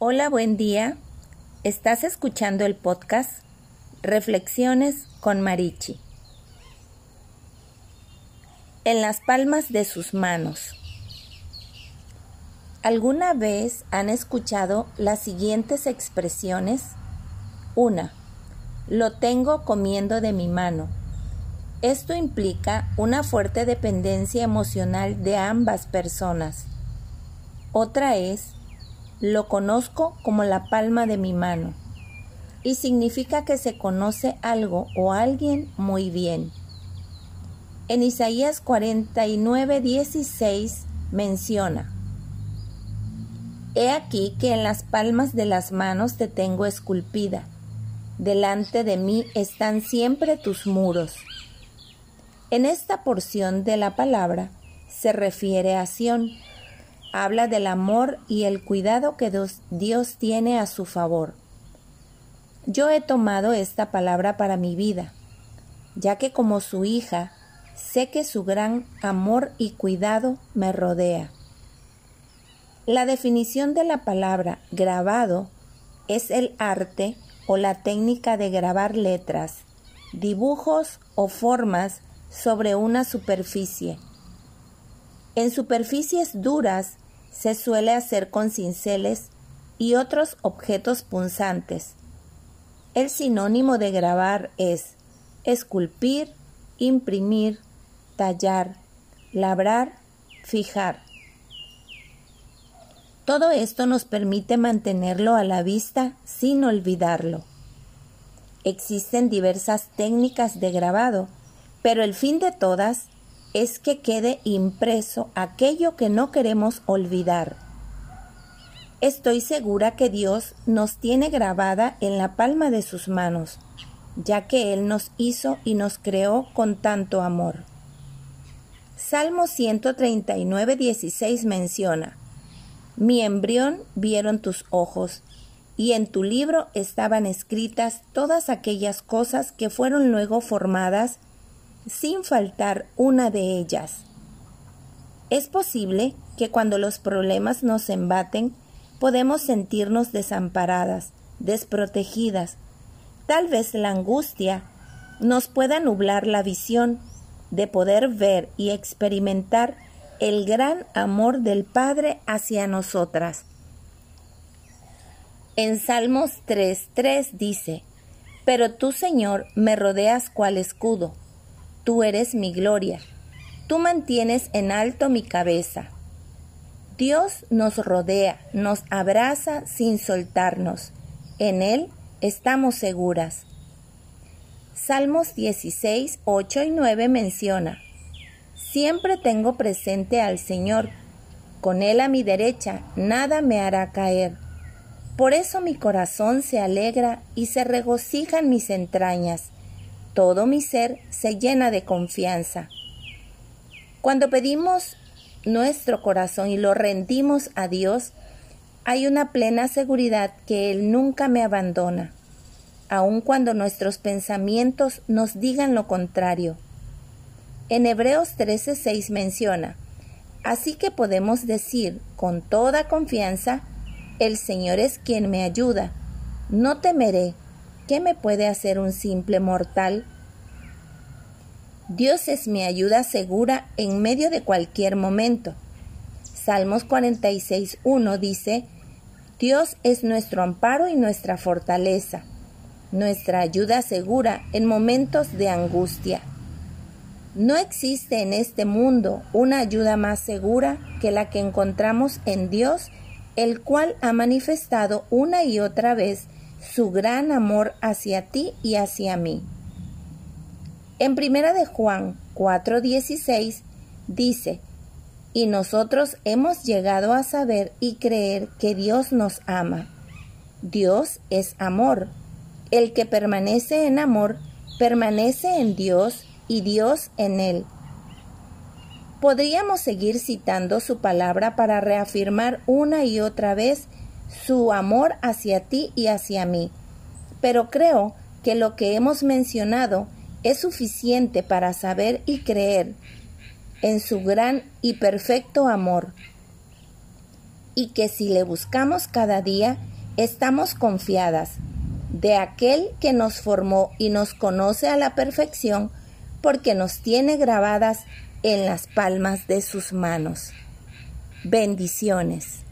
Hola, buen día. Estás escuchando el podcast Reflexiones con Marichi. En las palmas de sus manos. ¿Alguna vez han escuchado las siguientes expresiones? Una, lo tengo comiendo de mi mano. Esto implica una fuerte dependencia emocional de ambas personas. Otra es, lo conozco como la palma de mi mano y significa que se conoce algo o alguien muy bien. En Isaías 49, 16 menciona, He aquí que en las palmas de las manos te tengo esculpida, delante de mí están siempre tus muros. En esta porción de la palabra se refiere a Sión, habla del amor y el cuidado que Dios, tiene a su favor. Yo he tomado esta palabra para mi vida, ya que como su hija sé que su gran amor y cuidado me rodea. La definición de la palabra grabado es el arte o la técnica de grabar letras, dibujos o formas sobre una superficie. En superficies duras se suele hacer con cinceles y otros objetos punzantes. El sinónimo de grabar es esculpir, imprimir, tallar, labrar, fijar. Todo esto nos permite mantenerlo a la vista sin olvidarlo. Existen diversas técnicas de grabado, pero el fin de todas es que quede impreso aquello que no queremos olvidar. Estoy segura que Dios nos tiene grabada en la palma de sus manos, ya que Él nos hizo y nos creó con tanto amor. Salmo 139, 16 menciona, Mi embrión vieron tus ojos, y en tu libro estaban escritas todas aquellas cosas que fueron luego formadas sin faltar una de ellas. Es posible que cuando los problemas nos embaten, podemos sentirnos desamparadas, desprotegidas. Tal vez la angustia nos pueda nublar la visión de poder ver y experimentar el gran amor del Padre hacia nosotras. En Salmos 3.3 dice, Pero tú, Señor, me rodeas cual escudo Tú eres mi gloria. Tú mantienes en alto mi cabeza. Dios nos rodea, nos abraza sin soltarnos. En Él estamos seguras. Salmos 16, 8 y 9 menciona, Siempre tengo presente al Señor. Con Él a mi derecha, nada me hará caer. Por eso mi corazón se alegra y se regocija en mis entrañas todo mi ser se llena de confianza. Cuando pedimos nuestro corazón y lo rendimos a Dios, hay una plena seguridad que Él nunca me abandona, aun cuando nuestros pensamientos nos digan lo contrario. En Hebreos 13:6 menciona, Así que podemos decir con toda confianza, el Señor es quien me ayuda, no temeré, ¿Qué me puede hacer un simple mortal? Dios es mi ayuda segura en medio de cualquier momento. Salmos 46.1 dice, Dios es nuestro amparo y nuestra fortaleza, nuestra ayuda segura en momentos de angustia. No existe en este mundo una ayuda más segura que la que encontramos en Dios, el cual ha manifestado una y otra vez su gran amor hacia ti y hacia mí. En primera de Juan 4:16 dice, y nosotros hemos llegado a saber y creer que Dios nos ama. Dios es amor. El que permanece en amor, permanece en Dios y Dios en él. Podríamos seguir citando su palabra para reafirmar una y otra vez su amor hacia ti y hacia mí. Pero creo que lo que hemos mencionado es suficiente para saber y creer en su gran y perfecto amor. y que si le buscamos cada día, estamos confiadas de aquel que nos formó y nos conoce a la perfección, porque nos tiene grabadas en las palmas de sus manos. Bendiciones.